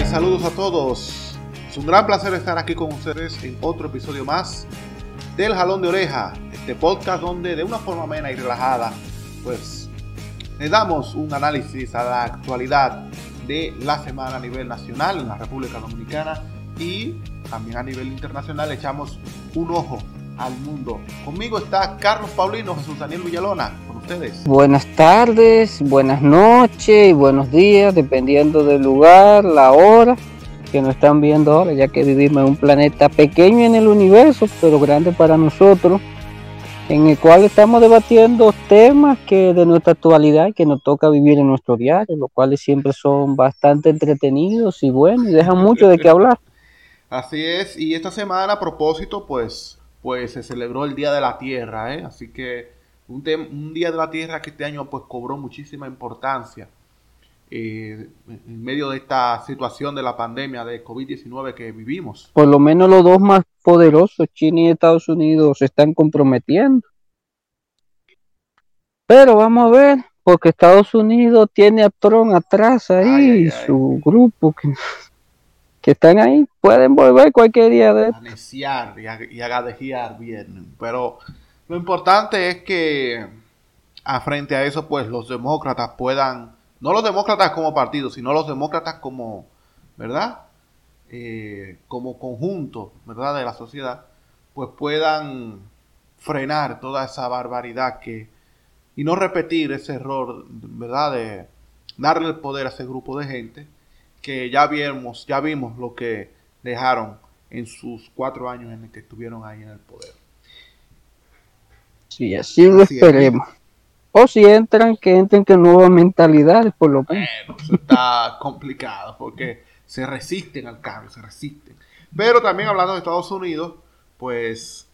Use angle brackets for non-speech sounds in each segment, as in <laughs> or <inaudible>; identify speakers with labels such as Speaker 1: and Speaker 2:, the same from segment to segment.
Speaker 1: Y saludos a todos. Es un gran placer estar aquí con ustedes en otro episodio más del Jalón de Oreja, este podcast donde de una forma amena y relajada, pues le damos un análisis a la actualidad de la semana a nivel nacional en la República Dominicana y también a nivel internacional echamos un ojo al mundo. Conmigo está Carlos Paulino, Jesús Daniel Villalona, ustedes.
Speaker 2: Buenas tardes, buenas noches y buenos días, dependiendo del lugar, la hora que nos están viendo ahora, ya que vivimos en un planeta pequeño en el universo, pero grande para nosotros, en el cual estamos debatiendo temas que de nuestra actualidad que nos toca vivir en nuestro diario, los cuales siempre son bastante entretenidos y buenos y dejan mucho de qué hablar.
Speaker 1: Así es, y esta semana a propósito, pues pues se celebró el Día de la Tierra, ¿eh? así que un, un, Día de la Tierra que este año pues cobró muchísima importancia eh, en medio de esta situación de la pandemia de COVID-19 que vivimos.
Speaker 2: Por lo menos los dos más poderosos, China y Estados Unidos, se están comprometiendo. Pero vamos a ver, porque Estados Unidos tiene a Trump atrás ahí, su grupo que que están ahí pueden volver cualquier día de
Speaker 1: a neciar y a, y a. Pero lo importante es que a frente a eso, pues los demócratas puedan, no los demócratas como partido, sino los demócratas como, ¿verdad? Eh, como conjunto, ¿verdad? De la sociedad, pues puedan frenar toda esa barbaridad que, y no repetir ese error, ¿verdad? De darle el poder a ese grupo de gente que ya vimos, ya vimos lo que dejaron en sus cuatro años en que estuvieron ahí en el poder.
Speaker 2: Sí, así lo esperemos. O si entran, que entren con nuevas mentalidades, por lo
Speaker 1: menos. Bueno, eso está <laughs> complicado porque se resisten al cambio, se resisten. Pero también hablando de Estados Unidos, pues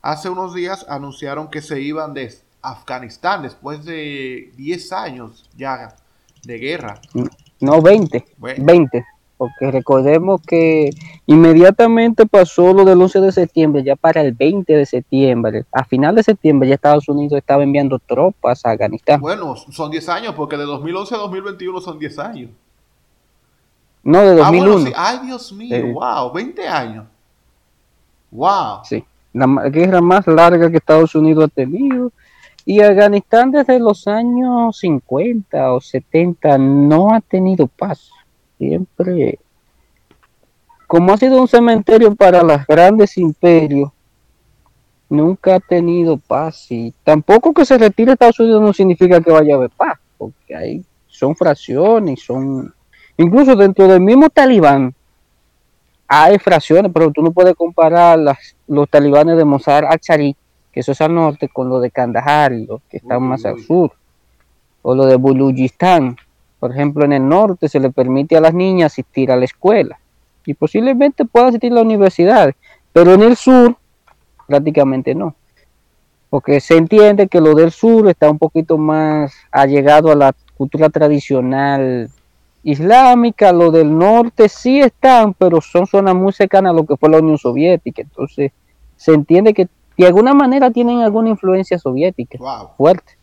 Speaker 1: hace unos días anunciaron que se iban de Afganistán después de 10 años ya de guerra.
Speaker 2: No, 20. 20. Porque recordemos que inmediatamente pasó lo del 11 de septiembre, ya para el 20 de septiembre, a final de septiembre ya Estados Unidos estaba enviando tropas a Afganistán.
Speaker 1: Bueno, son 10 años, porque de 2011 a 2021 son 10 años.
Speaker 2: No, de 2001.
Speaker 1: Ah, Ay, Dios mío, wow, 20 años. Wow.
Speaker 2: Sí, la guerra más larga que Estados Unidos ha tenido y Afganistán desde los años 50 o 70 no ha tenido paz. Siempre, como ha sido un cementerio para los grandes imperios, nunca ha tenido paz. Y tampoco que se retire Estados Unidos no significa que vaya a haber paz, porque hay, son fracciones, son... Incluso dentro del mismo talibán hay fracciones, pero tú no puedes comparar las, los talibanes de Mossad al-Sharif que eso es al norte, con lo de Kandahar, los que están más al sur, o lo de Bulujistán. Por ejemplo, en el norte se le permite a las niñas asistir a la escuela y posiblemente pueda asistir a la universidad, pero en el sur prácticamente no. Porque se entiende que lo del sur está un poquito más allegado a la cultura tradicional islámica, lo del norte sí están, pero son zonas muy cercanas a lo que fue la Unión Soviética. Entonces, se entiende que de alguna manera tienen alguna influencia soviética fuerte.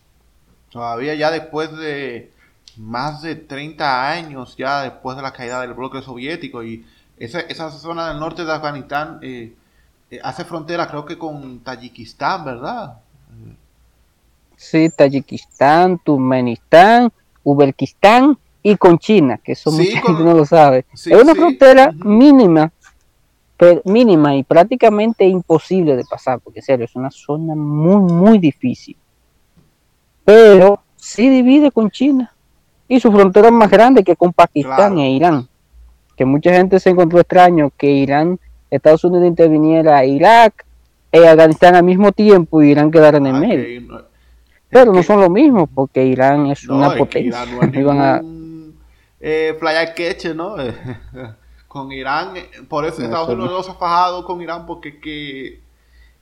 Speaker 1: Todavía ya después de más de 30 años, ya después de la caída del bloque soviético y esa, esa zona del norte de Afganistán eh, eh, hace frontera creo que con Tayikistán, ¿verdad?
Speaker 2: Sí, Tayikistán, Turkmenistán, Uzbekistán y con China, que eso mucha gente no lo sabe. es una frontera mínima mínima y prácticamente imposible de pasar, porque en serio, es una zona muy, muy difícil. Pero sí divide con China y su frontera es más grande que con Pakistán e Irán. Que mucha gente se encontró extraño que Irán, Estados Unidos interviniera a Irak e Afganistán al mismo tiempo y Irán quedara en el ah, medio. Pero no son lo mismo, porque Irán es una potencia. <laughs>
Speaker 1: eh, playa queche, ¿no? <laughs> con Irán, eh, por eso Estados Unidos se ha fajado con Irán porque que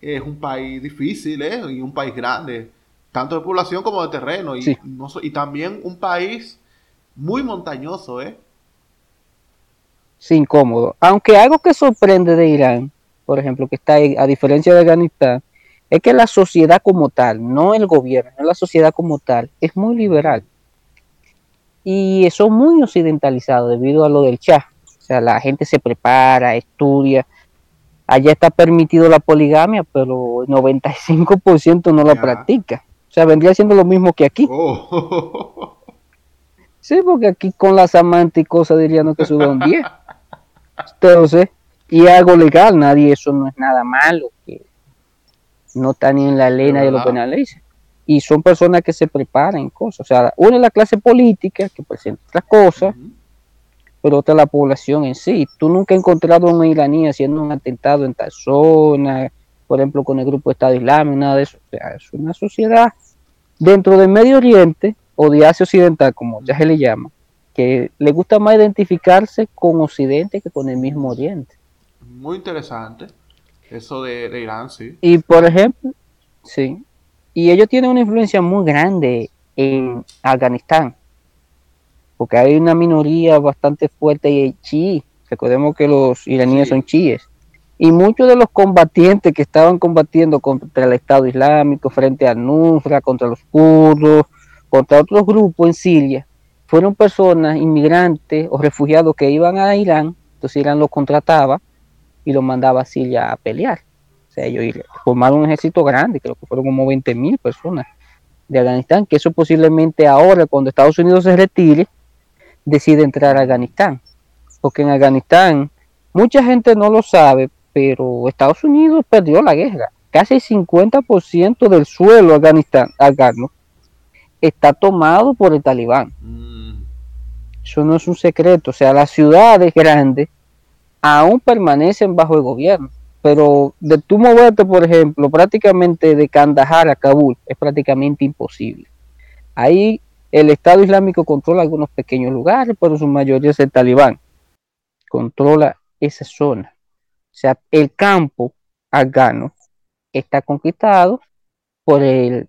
Speaker 1: es un país difícil ¿eh? y un país grande, tanto de población como de terreno y, y también un país muy montañoso, ¿eh?
Speaker 2: Sí, incómodo. Aunque algo que sorprende de Irán, por ejemplo, que está ahí, a diferencia de Afganistán, es que la sociedad como tal, no el gobierno, no la sociedad como tal, es muy liberal. Y son muy occidentalizados debido a lo del Shah sea, la gente se prepara, estudia. Allá está permitido la poligamia, pero el 95% no la
Speaker 1: Ya.
Speaker 2: practica. O sea, vendría siendo lo mismo que aquí.
Speaker 1: Oh.
Speaker 2: Sí, porque aquí con las amantes y cosas dirían que un 10. Entonces, y algo legal, nadie, eso no es nada malo, que no está ni en la ley, nadie lo penaliza. Y son personas que se preparan en cosas. O sea, una es la clase política, que presenta otras cosas, pero otra la población en sí. Tú nunca has encontrado a una iraní haciendo un atentado en tal zona, por ejemplo, con el grupo de Estado Islámico, nada de eso. O sea, es una sociedad dentro del Medio Oriente o de Asia Occidental, como ya se le llama, que le gusta más identificarse con Occidente que con el mismo Oriente.
Speaker 1: Muy interesante. Eso de, de Irán, sí.
Speaker 2: Y por ejemplo, sí, y ellos tienen una influencia muy grande en Afganistán, porque hay una minoría bastante fuerte chií. Recordemos que los iraníes
Speaker 1: Sí.
Speaker 2: son chiíes. Y muchos de los combatientes que estaban combatiendo contra el Estado Islámico, frente a Nusra, contra los kurdos, contra otros grupos en Siria, fueron personas inmigrantes o refugiados que iban a Irán, entonces Irán los contrataba y los mandaba a Siria a pelear. O sea, ellos formaron un ejército grande, creo que fueron como 20 mil personas de Afganistán, que eso posiblemente ahora, cuando Estados Unidos se retire, decide entrar a Afganistán. Porque en Afganistán, mucha gente no lo sabe, pero Estados Unidos perdió la guerra. Casi el 50% del suelo afganistán, afgano está tomado por el talibán.
Speaker 1: Mm,
Speaker 2: Eso no es un secreto. O sea, las ciudades grandes aún permanecen bajo el gobierno. Pero de tú moverte, por ejemplo, prácticamente de Kandahar a Kabul es prácticamente imposible. Ahí el Estado Islámico controla algunos pequeños lugares, pero su mayoría es el talibán. Controla esa zona. O sea, el campo afgano está conquistado por el,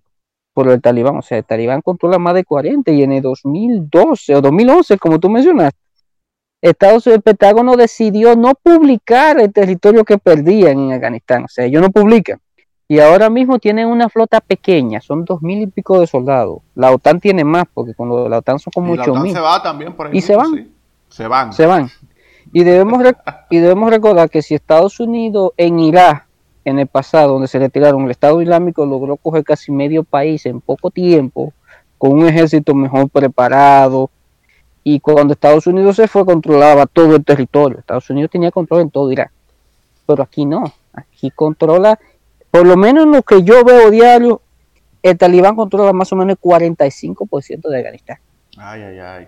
Speaker 2: por el talibán. O sea, el talibán controla más de 40 y en el 2012 o 2011, como tú mencionaste, Estados Unidos, el Pentágono decidió no publicar el territorio que perdían en Afganistán. O sea, ellos no publican. Y ahora mismo tienen una flota pequeña, son dos mil y pico de soldados. La OTAN tiene más, porque con lo de la OTAN son como ocho mil.
Speaker 1: se va también por ahí
Speaker 2: ¿Y se van?
Speaker 1: sí. Se van.
Speaker 2: Se van. Y debemos, y debemos recordar que si Estados Unidos en Irak, en el pasado, donde se retiraron, el Estado Islámico logró coger casi medio país en poco tiempo, con un ejército mejor preparado, y cuando Estados Unidos se fue, controlaba todo el territorio. Estados Unidos tenía control en todo Irak. Pero aquí no. Aquí controla, por lo menos en lo que yo veo diario, el talibán controla más o menos el 45% de Afganistán
Speaker 1: Ay, ay, ay.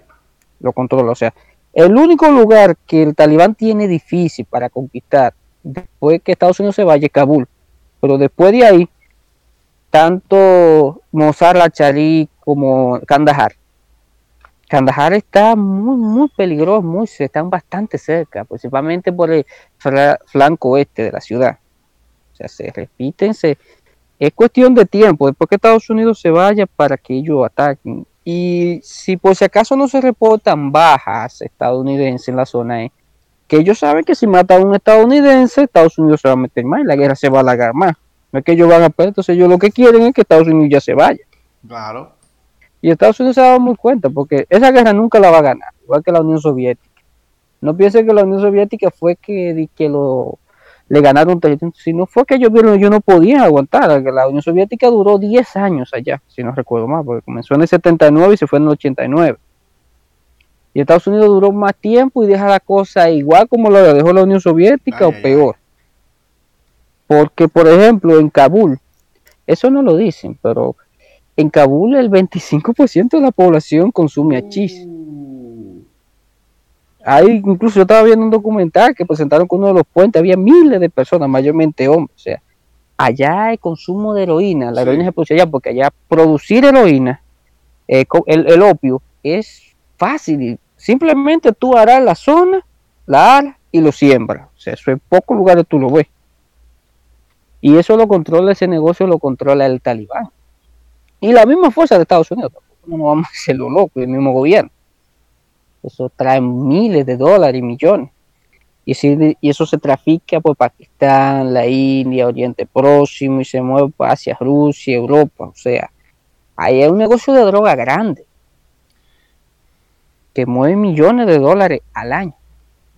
Speaker 2: lo controla. O sea, el único lugar que el talibán tiene difícil para conquistar después que Estados Unidos se vaya es Kabul. Pero después de ahí, tanto Mozart al-Sharif como Kandahar. Kandahar está muy, muy peligroso, muy, están bastante cerca, principalmente por el flanco oeste de la ciudad. O sea, se repiten, se, es cuestión de tiempo, después que Estados Unidos se vaya para que ellos ataquen. Y si por si acaso no se reportan bajas estadounidenses en la zona, es que ellos saben que si matan a un estadounidense, Estados Unidos se va a meter más y la guerra se va a alargar más. No es que ellos van a perder, entonces ellos lo que quieren es que Estados Unidos ya se vaya.
Speaker 1: Claro.
Speaker 2: Y Estados Unidos se ha dado muy cuenta, porque esa guerra nunca la va a ganar, igual que la Unión Soviética. No piensen que la Unión Soviética fue que, que lo, le ganaron territorio, sino fue que ellos vieron que ellos no podían aguantar. La Unión Soviética duró 10 años allá, si no recuerdo mal, porque comenzó en el 79 y se fue en el 89. Y Estados Unidos duró más tiempo y deja la cosa igual como la dejó la Unión Soviética
Speaker 1: Ay,
Speaker 2: o
Speaker 1: ay, ay.
Speaker 2: peor. Porque, por ejemplo, en Kabul, eso no lo dicen, pero en Kabul el 25% de la población consume hachís.
Speaker 1: Uh,
Speaker 2: Hay, incluso yo estaba viendo un documental que presentaron con uno de los puentes, había miles de personas, mayormente hombres. O sea, allá el consumo de heroína, la
Speaker 1: Sí.
Speaker 2: heroína se produce allá, porque allá producir heroína, eh, el, el opio, es fácil. Simplemente tú harás la zona, la aras y lo siembras. O sea, eso en pocos lugares tú lo ves. Y eso lo controla, ese negocio lo controla el talibán. Y la misma fuerza de Estados Unidos. tampoco No vamos a hacer lo loco, el mismo gobierno. Eso trae miles de dólares y millones. Y, si- y eso se trafica por Pakistán, la India, Oriente Próximo y se mueve hacia Rusia, Europa. O sea, ahí hay un negocio de droga grande que mueve millones de dólares al año.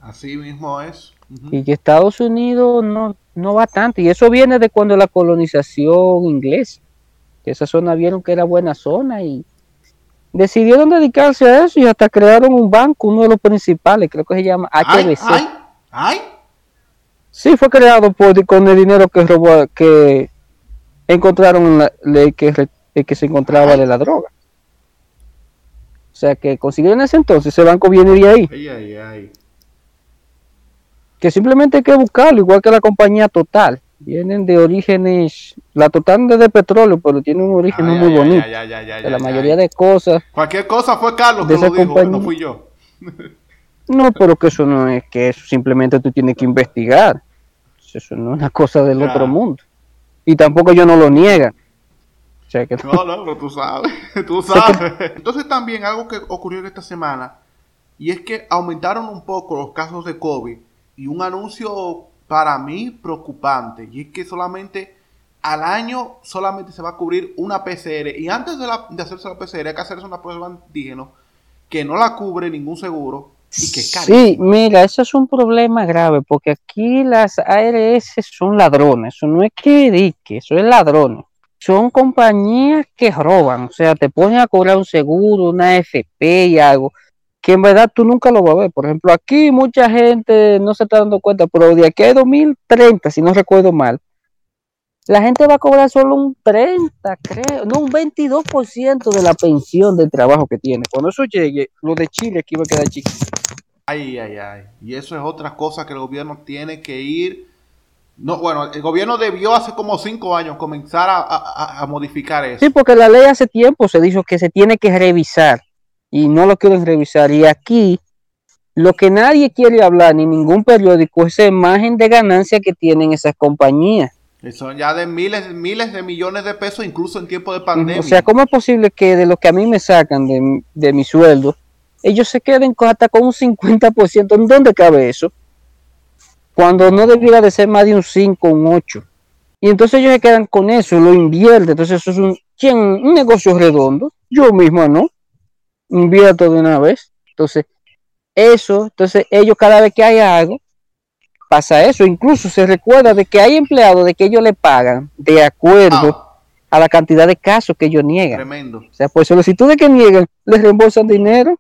Speaker 1: Así mismo es.
Speaker 2: Y que Estados Unidos no, no va tanto. Y eso viene de cuando la colonización inglesa. Que esa zona vieron que era buena zona y decidieron dedicarse a eso y hasta crearon un banco, uno de los principales, creo que se llama HBC.
Speaker 1: Ay, ay,
Speaker 2: Sí, fue creado por, con el dinero que robó, que encontraron en la ley que, que se encontraba de la droga. O sea que consiguieron ese entonces, ese banco viene de ahí.
Speaker 1: Ay, ay, ay.
Speaker 2: Que simplemente hay que buscarlo, igual que la compañía Total. Vienen de orígenes, la Total es de petróleo, pero tiene un origen
Speaker 1: Ay,
Speaker 2: muy
Speaker 1: ay,
Speaker 2: bonito. De la
Speaker 1: ay,
Speaker 2: mayoría
Speaker 1: ay.
Speaker 2: de cosas.
Speaker 1: Cualquier cosa fue Carlos que lo dijo,
Speaker 2: compañía.
Speaker 1: no fui yo. <laughs>
Speaker 2: No, pero que eso no es que eso simplemente tú tienes que investigar. Eso no es una cosa del
Speaker 1: Ya.
Speaker 2: otro mundo. Y tampoco ellos no lo niegan. O sea que
Speaker 1: No, no, pero tú sabes, <laughs> tú sabes. Entonces también algo que ocurrió en esta semana, y es que aumentaron un poco los casos de COVID, y un anuncio para mí preocupante, y es que solamente al año solamente se va a cubrir una PCR, y antes de, la- de hacerse la PCR hay que hacerse una prueba de antígeno que no la cubre ningún seguro, y que.
Speaker 2: Sí, mira, eso es un problema grave, porque aquí las ARS son ladrones, eso no es que dique, eso es ladrones. Son compañías que roban, o sea, te ponen a cobrar un seguro, una FP y algo, que en verdad tú nunca lo vas a ver. Por ejemplo, aquí mucha gente no se está dando cuenta, pero de aquí a 2030, si no recuerdo mal, la gente va a cobrar solo un 30, creo, no, un 22% de la pensión del trabajo que tiene. Cuando eso llegue, lo de Chile aquí va a quedar chiquito.
Speaker 1: Ay, ay, ay. Y eso es otra cosa que el gobierno tiene que ir. No, bueno, el gobierno debió hace como cinco años comenzar a, a- a modificar eso.
Speaker 2: Sí, porque la ley hace tiempo se dijo que se tiene que revisar y no lo quieren revisar. Y aquí lo que nadie quiere hablar, ni ningún periódico, es esa imagen de ganancia que tienen esas compañías.
Speaker 1: Y Son ya de miles, miles de millones de pesos, incluso en tiempo de pandemia.
Speaker 2: O sea, ¿cómo es posible que de lo que a mí me sacan de, de mi sueldo, ellos se queden hasta con un 50%? ¿En dónde cabe eso? Cuando no debiera de ser más de un 5 un 8. Y entonces ellos se quedan con eso, lo invierten. Entonces eso es un, un negocio redondo. Yo mismo no. Invierto de una vez. Entonces, eso, entonces ellos cada vez que hay algo, pasa eso. Incluso se recuerda de que hay empleados de que ellos le pagan de acuerdo
Speaker 1: Ah,
Speaker 2: a la cantidad de casos que ellos niegan.
Speaker 1: tremendo.
Speaker 2: O sea, por solicitudes que niegan, les reembolsan dinero.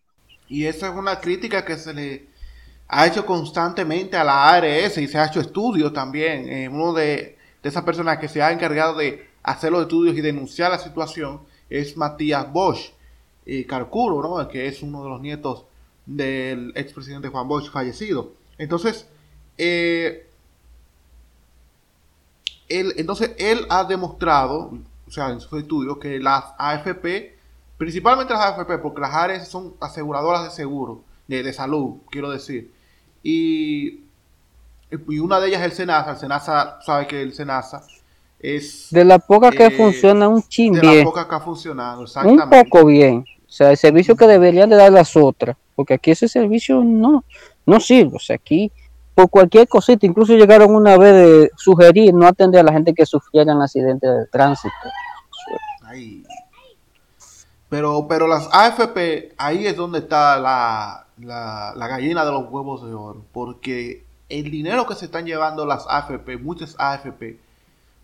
Speaker 1: Y esa es una crítica que se le ha hecho constantemente a la ARS y se ha hecho estudios también. Eh, uno de, de esas personas que se ha encargado de hacer los estudios y denunciar la situación es Matías Bosch, eh, Carcuro, ¿no? que es uno de los nietos del expresidente Juan Bosch fallecido. Entonces, eh, él, entonces él ha demostrado, o sea, en sus estudios, que las AFP, principalmente las AFP, porque las ARS son aseguradoras de seguro, de, de salud, quiero decir, y, y una de ellas es el SENASA, el SENASA, sabe que el SENASA es
Speaker 2: De la poca que
Speaker 1: Eh,
Speaker 2: funciona un chin
Speaker 1: de
Speaker 2: bien,
Speaker 1: la poca que ha funcionado,
Speaker 2: un
Speaker 1: exactamente.
Speaker 2: poco bien. O sea, el servicio que deberían de dar las otras, porque aquí ese servicio no, no sirve. O sea, aquí por cualquier cosita, incluso llegaron una vez de sugerir no atender a la gente que sufriera en accidentes de tránsito.
Speaker 1: Ay. Pero, pero las AFP, ahí es donde está la, la, la gallina de los huevos de oro. Porque el dinero que se están llevando las AFP, muchas AFP,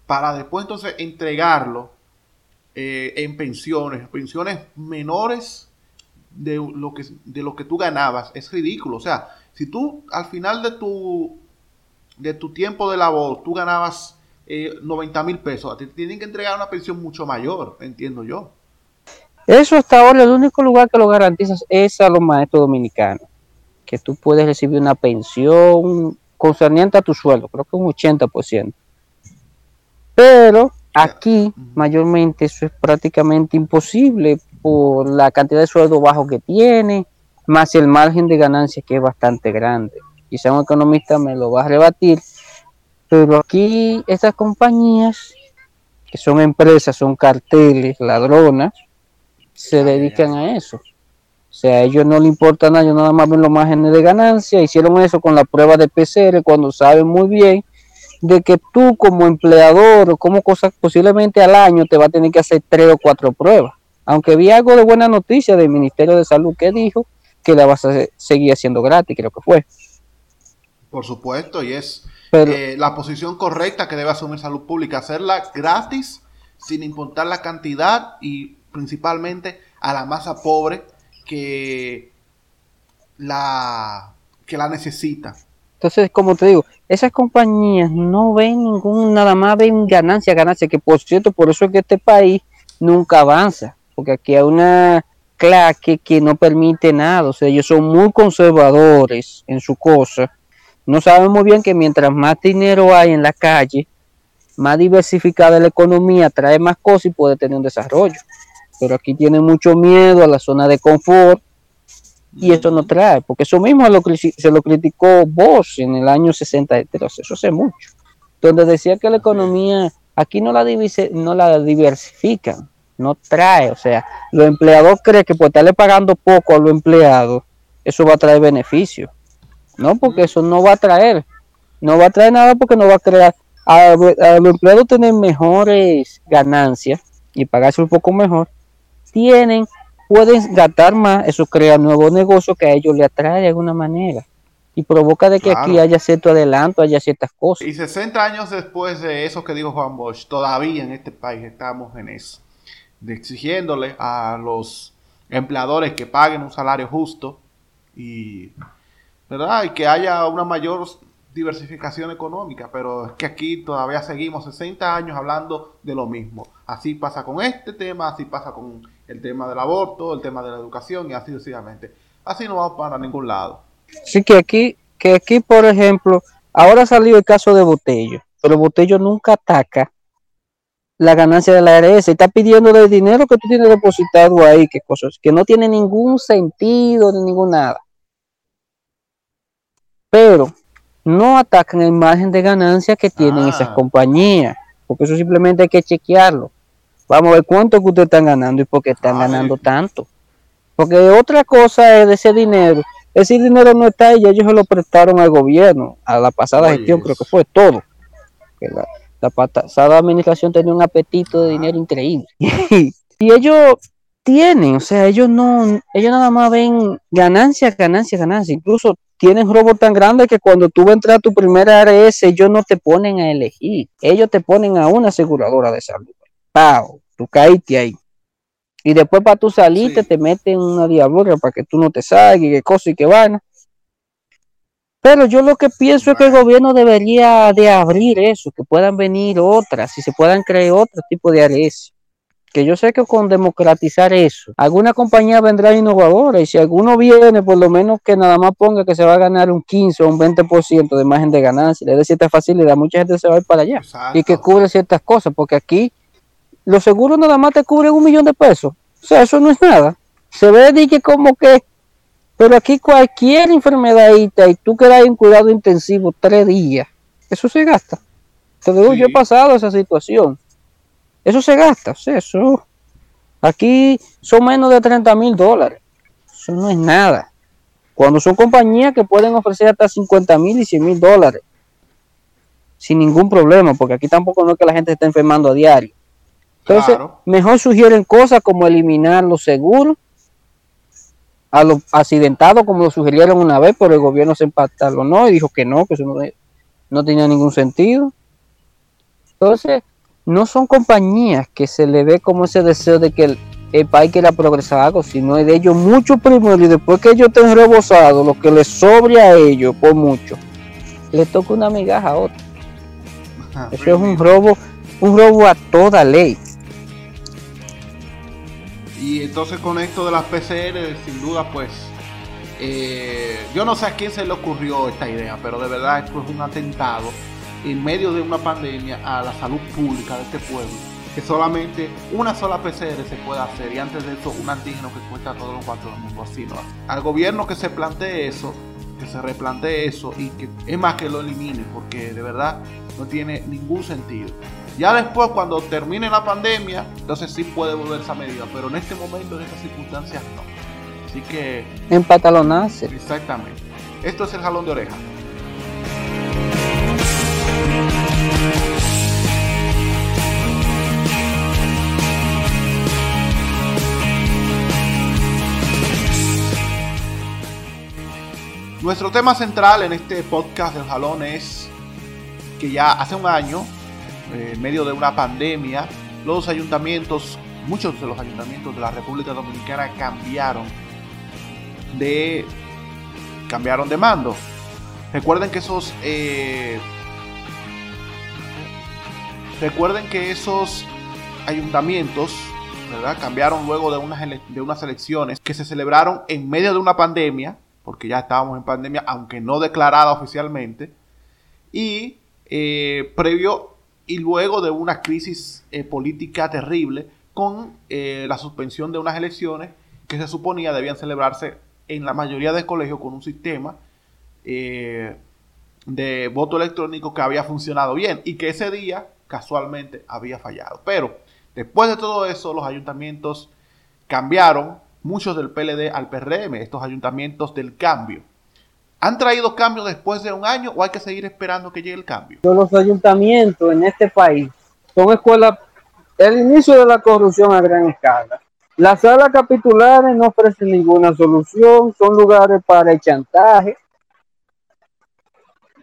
Speaker 1: para después entonces entregarlo eh, en pensiones, pensiones menores de lo, que, de lo que tú ganabas, es ridículo. O sea, si tú al final de tu, de tu tiempo de labor, tú ganabas eh, 90 mil pesos, te tienen que entregar una pensión mucho mayor, entiendo yo.
Speaker 2: Eso hasta ahora el único lugar que lo garantiza es a los maestros dominicanos, que tú puedes recibir una pensión concerniente a tu sueldo, creo que un 80%. Pero aquí mayormente eso es prácticamente imposible por la cantidad de sueldo bajo que tiene, más el margen de ganancia que es bastante grande. Quizá un economista me lo va a rebatir, pero aquí estas compañías, que son empresas, son carteles, ladronas, se dedican a eso. O sea, a ellos no le importa nada, ellos nada más ven los márgenes de ganancia. Hicieron eso con la prueba de PCR cuando saben muy bien de que tú como empleador o como cosas posiblemente al año te va a tener que hacer tres o cuatro pruebas. Aunque vi algo de buena noticia del Ministerio de Salud que dijo que la vas a seguir haciendo gratis, creo que fue.
Speaker 1: Por supuesto, y es eh, la posición correcta que debe asumir salud pública, hacerla gratis, sin importar la cantidad y principalmente a la masa pobre que la, que la necesita.
Speaker 2: Entonces, como te digo, esas compañías no ven ningún, nada más ven ganancia, ganancia, que por cierto, por eso es que este país nunca avanza, porque aquí hay una claque que no permite nada, o sea, ellos son muy conservadores en su cosa. No saben muy bien que mientras más dinero hay en la calle, más diversificada la economía, trae más cosas y puede tener un desarrollo. Pero aquí tienen mucho miedo a la zona de confort y esto no trae, porque eso mismo se lo criticó Bosch en el año 63, eso hace mucho, donde decía que la economía aquí no la, no la diversifican, no trae, o sea, los empleados creen que por estarle pagando poco a los empleados, eso va a traer beneficio, no, porque eso no va a traer, no va a traer nada porque no va a crear, a, a los empleados tener mejores ganancias y pagarse un poco mejor, tienen pueden gastar más, eso crea nuevos negocios que a ellos le atrae de alguna manera y provoca de que aquí haya cierto adelanto, haya ciertas cosas.
Speaker 1: Y 60 años después de eso que dijo Juan Bosch, todavía en este país estamos en eso, de exigiéndole a los empleadores que paguen un salario justo y, ¿verdad? y que haya una mayor diversificación económica, pero es que aquí todavía seguimos 60 años hablando de lo mismo. Así pasa con este tema, así pasa con el tema del aborto, el tema de la educación y así sucesivamente. Así no vamos para ningún lado.
Speaker 2: Sí que aquí, que aquí, por ejemplo, ahora salió el caso de Botello, pero Botello nunca ataca la ganancia de la ARS, está pidiendo el dinero que tú tienes depositado ahí, que cosas, que no tiene ningún sentido ni ningún nada. Pero no atacan el margen de ganancia que tienen esas ah. compañías, porque eso simplemente hay que chequearlo. Vamos a ver cuánto que ustedes están ganando y por qué están ganando tanto. Porque otra cosa es de ese dinero. Ese dinero no está ahí, ellos se lo prestaron al gobierno, a la pasada gestión, creo que fue todo. la, pasada administración tenía un apetito de dinero increíble. <laughs> y ellos tienen, o sea, ellos no, ellos nada más ven ganancias, ganancias, ganancias. Incluso tienen robot tan grande que cuando tú entrar a tu primera ARS, ellos no te ponen a elegir, ellos te ponen a una aseguradora de salud. ¡Pau! Tú caíste ahí. Y después para tú salirte te meten una diablura para que tú no te salgas y qué cosa y qué van. Pero yo lo que pienso es que el gobierno debería de abrir eso, que puedan venir otras y se puedan crear otro tipo de ARS que yo sé que con democratizar eso, alguna compañía vendrá innovadora y si alguno viene, por lo menos que nada más ponga que se va a ganar un 15 o un 20% de margen de ganancia, le dé cierta facilidad, mucha gente se va a ir para allá y que cubre ciertas cosas, porque aquí los seguros nada más te cubren un millón de pesos, o sea, eso no es nada. Se ve de que como que, pero aquí cualquier enfermedadita y tú quedas en cuidado intensivo tres días, eso se gasta. Te digo, yo he pasado esa situación eso se gasta, eso. Aquí son menos de 30 mil dólares. Eso no es nada. Cuando son compañías que pueden ofrecer hasta 50 mil y 100 mil dólares. Sin ningún problema, porque aquí tampoco no es que la gente esté enfermando a diario. Entonces, mejor sugieren cosas como eliminar los seguros a los accidentados, como lo sugirieron una vez, pero el gobierno se empató no y dijo que no, que eso no, no tenía ningún sentido. Entonces, no son compañías que se le ve como ese deseo de que el, país quiera progresar algo, sino de ellos mucho primero y después que ellos estén rebosados, lo que les sobre a ellos por mucho, le toca una migaja a otro. Eso es un robo, un robo a toda ley.
Speaker 1: Y entonces con esto de las PCR, sin duda, pues, eh, yo no sé a quién se le ocurrió esta idea, pero de verdad esto es un atentado en medio de una pandemia a la salud pública de este pueblo, que solamente una sola PCR se puede hacer y antes de eso un antígeno que cuesta todos los cuatro del mundo. Así no. Al gobierno que se plantee eso, que se replantee eso y que es más que lo elimine, porque de verdad no tiene ningún sentido. Ya después, cuando termine la pandemia, entonces sí puede volver esa medida, pero en este momento, en estas circunstancias, no. Así que.
Speaker 2: En patalonaje.
Speaker 1: Exactamente. Esto es el jalón de oreja. Nuestro tema central en este podcast del Jalón es que ya hace un año, en medio de una pandemia, los ayuntamientos, muchos de los ayuntamientos de la República Dominicana cambiaron de cambiaron de mando. Recuerden que esos eh, recuerden que esos ayuntamientos ¿verdad? cambiaron luego de unas, de unas elecciones que se celebraron en medio de una pandemia porque ya estábamos en pandemia, aunque no declarada oficialmente, y eh, previo y luego de una crisis eh, política terrible con eh, la suspensión de unas elecciones que se suponía debían celebrarse en la mayoría de colegios con un sistema de voto electrónico que había funcionado bien y que ese día casualmente había fallado. Pero después de todo eso, los ayuntamientos cambiaron muchos del PLD al PRM, estos ayuntamientos del cambio. ¿Han traído cambios después de un año o hay que seguir esperando que llegue el cambio?
Speaker 2: Los ayuntamientos en este país son escuelas, el inicio de la corrupción a gran escala. Las salas capitulares no ofrecen ninguna solución, son lugares para el chantaje.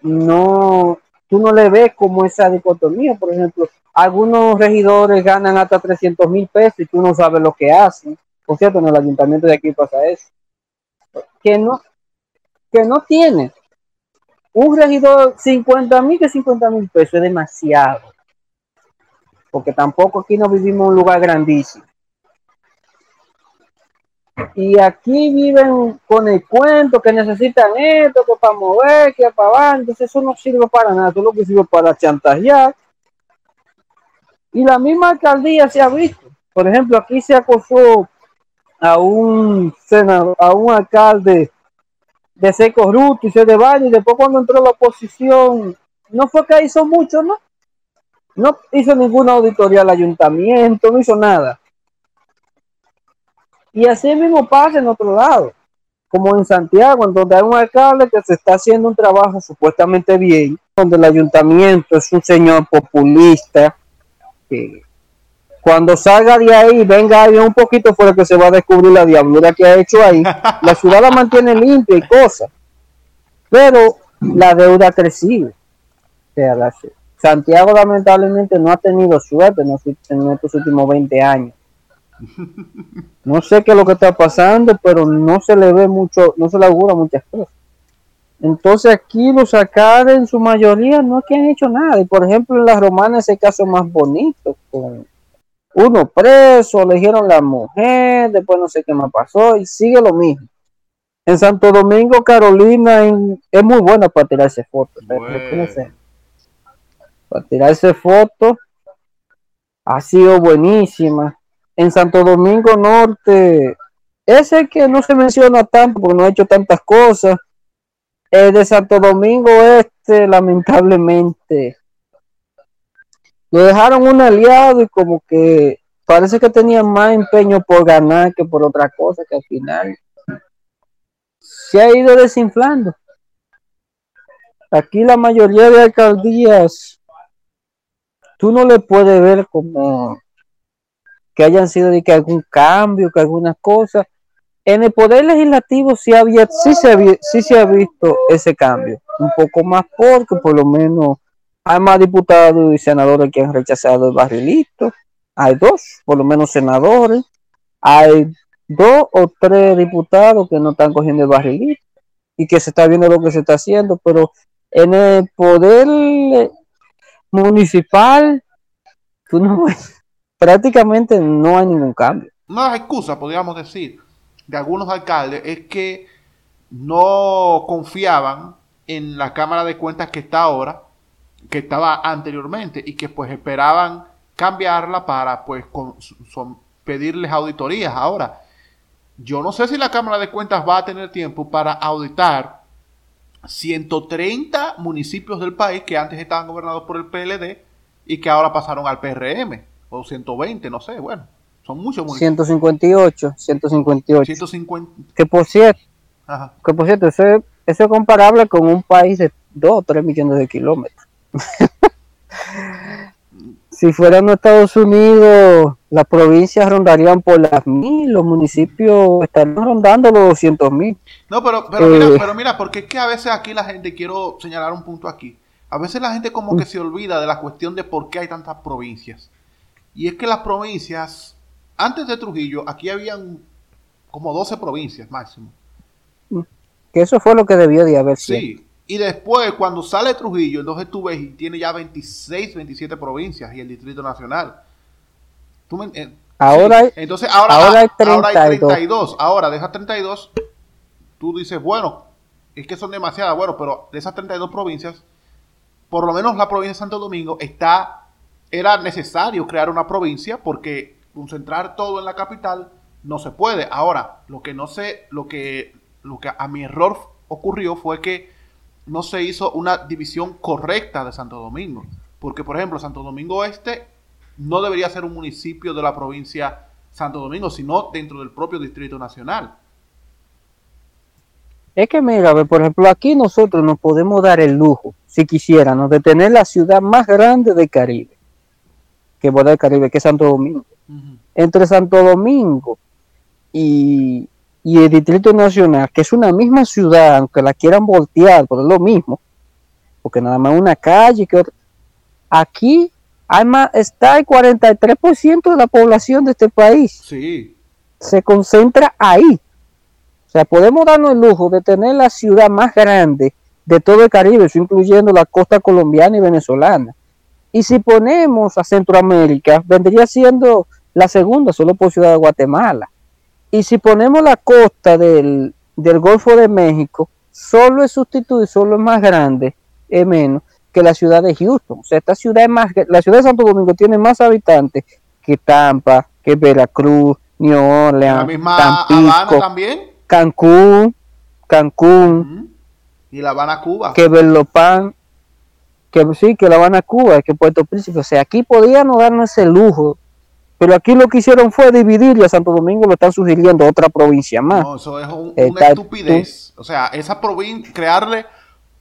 Speaker 2: No, tú no le ves como esa dicotomía, por ejemplo, algunos regidores ganan hasta 300 mil pesos y tú no sabes lo que hacen. Por cierto, en el ayuntamiento de aquí pasa eso. Que no, que no tiene un regidor 50 mil que 50 mil pesos es demasiado. Porque tampoco aquí no vivimos en un lugar grandísimo. Y aquí viven con el cuento que necesitan esto, que para mover, que para abajo. Entonces eso no sirve para nada. Lo que sirve para chantajear. Y la misma alcaldía se ha visto. Por ejemplo, aquí se acosó a un senador, a un alcalde de ser corrupto y ser de baño y después cuando entró la oposición, no fue que hizo mucho, ¿no? No hizo ninguna auditoría al ayuntamiento, no hizo nada. Y así mismo pasa en otro lado, como en Santiago, en donde hay un alcalde que se está haciendo un trabajo supuestamente bien, donde el ayuntamiento es un señor populista que cuando salga de ahí, venga ahí un poquito fuera que se va a descubrir la diablura que ha hecho ahí. La ciudad la mantiene limpia y cosas. Pero la deuda ha crecido. Santiago lamentablemente no ha tenido suerte en, estos últimos 20 años. No sé qué es lo que está pasando, pero no se le ve mucho, no se le augura muchas cosas. Entonces aquí los sacar en su mayoría no es que han hecho nada. Y por ejemplo en las romanas ese caso más bonito con uno preso, eligieron la mujer, después no sé qué más pasó y sigue lo mismo. En Santo Domingo, Carolina es muy buena para tirarse fotos. Para tirarse fotos ha sido buenísima. En Santo Domingo Norte, ese que no se menciona tanto porque no ha hecho tantas cosas. El de Santo Domingo Este, lamentablemente, lo dejaron un aliado y como que parece que tenía más empeño por ganar que por otra cosa que al final se ha ido desinflando. Aquí la mayoría de alcaldías tú no le puedes ver como que hayan sido de que algún cambio, que algunas cosas. En el poder legislativo sí, había, sí, se, sí se ha visto ese cambio, un poco más porque por lo menos hay más diputados y senadores que han rechazado el barrilito. Hay dos, por lo menos senadores. Hay dos o tres diputados que no están cogiendo el barrilito y que se está viendo lo que se está haciendo, pero en el poder municipal, <laughs> prácticamente no hay ningún cambio.
Speaker 1: Una excusa, podríamos decir, de algunos alcaldes es que no confiaban en la Cámara de Cuentas que está ahora que estaba anteriormente y que pues esperaban cambiarla para pues pedirles auditorías. Ahora, yo no sé si la Cámara de Cuentas va a tener tiempo para auditar 130 municipios del país que antes estaban gobernados por el PLD y que ahora pasaron al PRM, o 120, no sé, bueno, son muchos
Speaker 2: municipios. 158, 158. 150. Que por cierto, que por cierto, eso es, eso es comparable con un país de 2 o 3 millones de kilómetros. Si fueran Estados Unidos, las provincias rondarían por las mil, los municipios estarían rondando los 200 mil.
Speaker 1: No, pero, pero, mira, eh. pero mira, porque es que a veces aquí la gente, quiero señalar un punto aquí, a veces la gente como que se olvida de la cuestión de por qué hay tantas provincias. Y es que las provincias, antes de Trujillo, aquí habían como 12 provincias máximo.
Speaker 2: Que eso fue lo que debió de haber
Speaker 1: sido. Sí, y después, cuando sale Trujillo, entonces tú ves y tiene ya 26, 27 provincias y el Distrito Nacional.
Speaker 2: ahora, hay,
Speaker 1: entonces, ahora, hay 32. ahora deja 32. Tú dices, bueno, es que son demasiadas. Bueno, pero de esas 32 provincias, por lo menos la provincia de Santo Domingo está. Era necesario crear una provincia porque concentrar todo en la capital no se puede. Ahora, lo que no sé, lo que, lo que a mi error ocurrió fue que no se hizo una división correcta de Santo Domingo. Porque, por ejemplo, Santo Domingo Este no debería ser un municipio de la provincia Santo Domingo, sino dentro del propio Distrito Nacional.
Speaker 2: Es que, mira, por ejemplo, aquí nosotros nos podemos dar el lujo, si quisiéramos, de tener la ciudad más grande del Caribe, que el Caribe, que es Santo Domingo. Entre Santo Domingo y, y el Distrito Nacional, que es una misma ciudad, aunque la quieran voltear, pero es lo mismo, porque nada más una calle que Aquí hay más, está el 43% de la población de este país.
Speaker 1: Sí.
Speaker 2: Se concentra ahí. O sea, podemos darnos el lujo de tener la ciudad más grande de todo el Caribe, incluyendo la costa colombiana y venezolana. Y si ponemos a Centroamérica, vendría siendo la segunda, solo por Ciudad de Guatemala. Y si ponemos la costa del, Golfo de México, solo es sustituir, solo es más grande, es menos que la ciudad de Houston. O sea, esta ciudad es más, la ciudad de Santo Domingo tiene más habitantes que Tampa, que Veracruz, New Orleans,
Speaker 1: la misma Habana también,
Speaker 2: Cancún, Cancún,
Speaker 1: y La Habana, Cuba,
Speaker 2: que Berlopan, que sí, que La Habana, Cuba, que Puerto Príncipe. O sea, aquí podíamos darnos ese lujo pero aquí lo que hicieron fue dividir y a Santo Domingo lo están sugiriendo otra provincia más.
Speaker 1: No, eso es una estupidez. O sea, esa provincia, crearle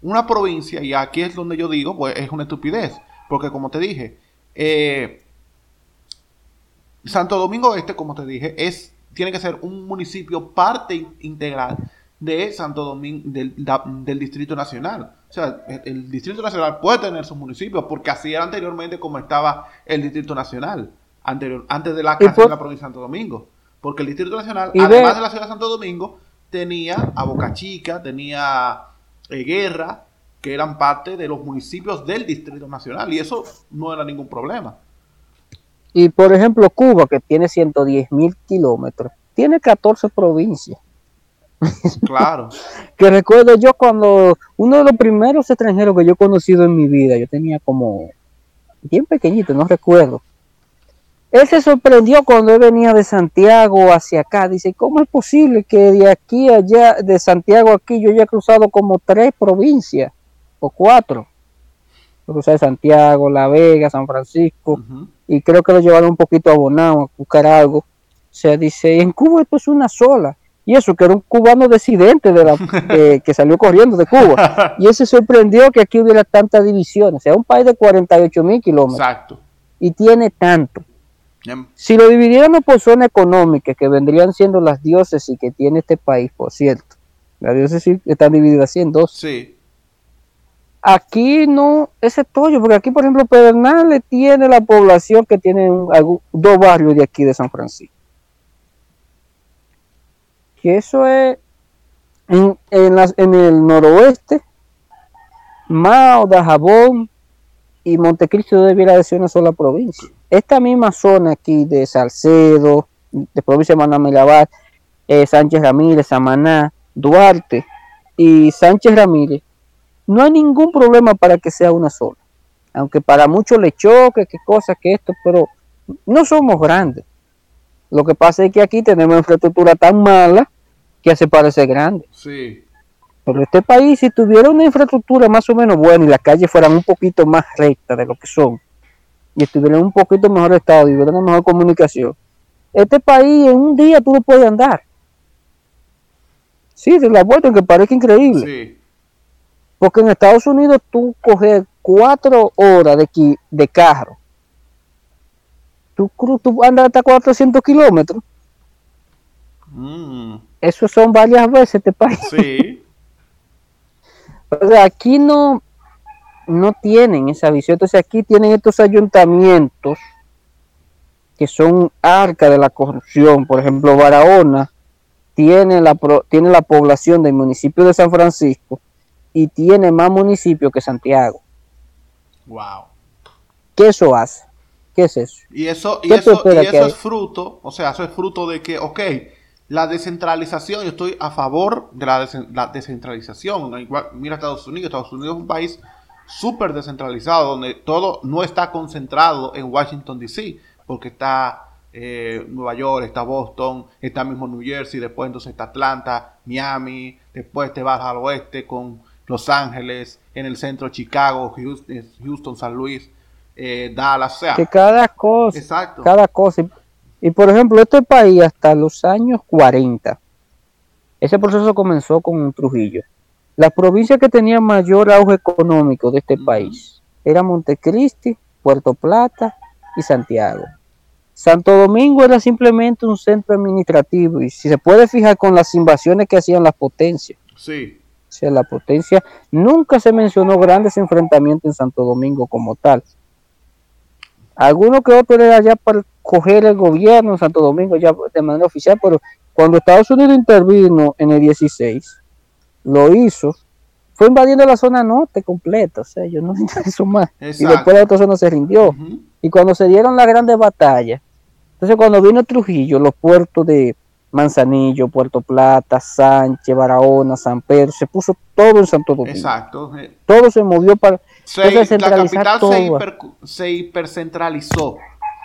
Speaker 1: una provincia, y aquí es donde yo digo, pues es una estupidez. Porque como te dije, eh, Santo Domingo Este, como te dije, es tiene que ser un municipio parte integral de Santo Domingo, del, del, Distrito Nacional. O sea, el, el, Distrito Nacional puede tener sus municipios, porque así era anteriormente como estaba el Distrito Nacional anterior, antes de la creación de la provincia de Santo Domingo. Porque el Distrito Nacional, además de... la ciudad de Santo Domingo, tenía a Boca Chica, tenía eh, Guerra, que eran parte de los municipios del Distrito Nacional. Y eso no era ningún problema.
Speaker 2: Y por ejemplo, Cuba, que tiene 110 mil kilómetros, tiene 14 provincias.
Speaker 1: Claro. <laughs>
Speaker 2: que recuerdo yo cuando uno de los primeros extranjeros que yo he conocido en mi vida, yo tenía como bien pequeñito, no recuerdo él se sorprendió cuando él venía de Santiago hacia acá. Dice, ¿cómo es posible que de aquí allá, de Santiago aquí, yo haya cruzado como tres provincias o cuatro? Cruzar Santiago, La Vega, San Francisco, y creo que lo llevaron un poquito abonado a buscar algo. O sea, dice, en Cuba esto es una sola. Y eso, que era un cubano decidente de la, <laughs> que salió corriendo de Cuba. <laughs> Y él se sorprendió que aquí hubiera tantas divisiones. O sea, un país de 48 mil kilómetros.
Speaker 1: Exacto.
Speaker 2: Y tiene tanto. Si lo dividiéramos por zona económica, que vendrían siendo las diócesis que tiene este país, por cierto, las diócesis están divididas en dos.
Speaker 1: Sí.
Speaker 2: Aquí no, ese tollo, porque aquí, por ejemplo, Pedernales tiene la población que tiene dos barrios de aquí de San Francisco. Que eso es en, en el noroeste, Mao, Dajabón y Montecristo debiera ser una sola provincia esta misma zona aquí de Salcedo, de provincia de Manamelabar, eh, Sánchez Ramírez, Samaná, Duarte y Sánchez Ramírez, no hay ningún problema para que sea una sola. Aunque para muchos le choque, qué cosa, que esto, pero no somos grandes. Lo que pasa es que aquí tenemos infraestructura tan mala que hace parecer grande.
Speaker 1: Sí.
Speaker 2: Pero este país, si tuviera una infraestructura más o menos buena y las calles fueran un poquito más rectas de lo que son, y estuvieran en un poquito mejor estado y hubieran una mejor comunicación, este país en un día tú no puedes andar. Sí, de la vuelta, que parece increíble.
Speaker 1: Sí.
Speaker 2: Porque en Estados Unidos tú coges cuatro horas de, de carro tú, tú andas hasta 400 kilómetros.
Speaker 1: Mm,
Speaker 2: Eso son varias veces este país.
Speaker 1: sí. <laughs>
Speaker 2: O sea, aquí no, no tienen esa visión. Entonces aquí tienen estos ayuntamientos que son arca de la corrupción. Por ejemplo, Barahona tiene la, tiene la población del municipio de San Francisco y tiene más municipios que Santiago.
Speaker 1: wow.
Speaker 2: ¿Qué eso hace? ¿Qué es eso?
Speaker 1: Y eso, y
Speaker 2: ¿Qué tú
Speaker 1: eso, y es fruto, o sea, eso es fruto de que, ok, la descentralización, yo estoy a favor de la, la descentralización. Igual, mira Estados Unidos, Estados Unidos es un país súper descentralizado, donde todo no está concentrado en Washington, D.C., porque está eh, Nueva York, está Boston, está mismo New Jersey, después entonces está Atlanta, Miami, después te vas al oeste con Los Ángeles, en el centro Chicago, Houston, Houston San Luis, eh, Dallas, o sea,
Speaker 2: Que cada cosa,
Speaker 1: exacto.
Speaker 2: cada cosa. Y, y, por ejemplo, este país hasta los años 40, ese proceso comenzó con Trujillo. La provincia que tenía mayor auge económico de este país era Montecristi, Puerto Plata y Santiago. Santo Domingo era simplemente un centro administrativo y si se puede fijar con las invasiones que hacían las potencias,
Speaker 1: Sí,
Speaker 2: o sea, la potencia, nunca se mencionó grandes enfrentamientos en Santo Domingo como tal. Algunos que otros era ya para coger el gobierno en Santo Domingo ya de manera oficial, pero cuando Estados Unidos intervino en el 16, lo hizo, fue invadiendo la zona norte completa, o sea, yo no <laughs> me interesó más. Y después la otra zona se rindió. Y cuando se dieron las grandes batallas, entonces cuando vino Trujillo, los puertos de Manzanillo, Puerto Plata, Sánchez, Barahona, San Pedro, se puso todo en Santo Domingo.
Speaker 1: Exacto.
Speaker 2: Todo se movió para...
Speaker 1: se-
Speaker 2: Entonces,
Speaker 1: la capital se, hiper- se hipercentralizó.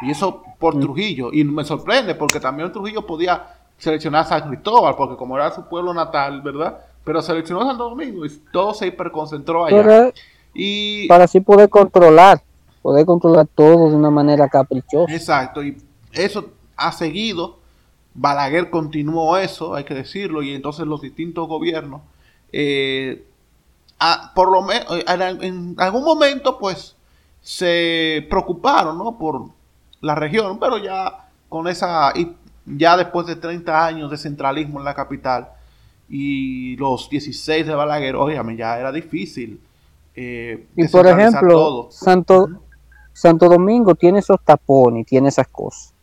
Speaker 1: Y eso por
Speaker 2: Mm.
Speaker 1: Trujillo. Y me sorprende porque también Trujillo podía seleccionar San Cristóbal, porque como era su pueblo natal, ¿verdad? Pero seleccionó Santo Domingo y todo se hiperconcentró allá.
Speaker 2: para,
Speaker 1: y
Speaker 2: para así poder controlar, poder controlar todo de una manera caprichosa.
Speaker 1: Exacto, y eso ha seguido. Balaguer continuó eso, hay que decirlo, y entonces los distintos gobiernos, eh, a- por lo menos, en, en algún momento, pues, se preocuparon, ¿no? Por la región, pero ya con esa, y ya después de 30 años de centralismo en la capital y los 16 de Balaguer, óyame, ya era difícil. eh,
Speaker 2: Y por ejemplo,
Speaker 1: todo.
Speaker 2: Santo, Santo Domingo tiene esos tapones, tiene esas cosas.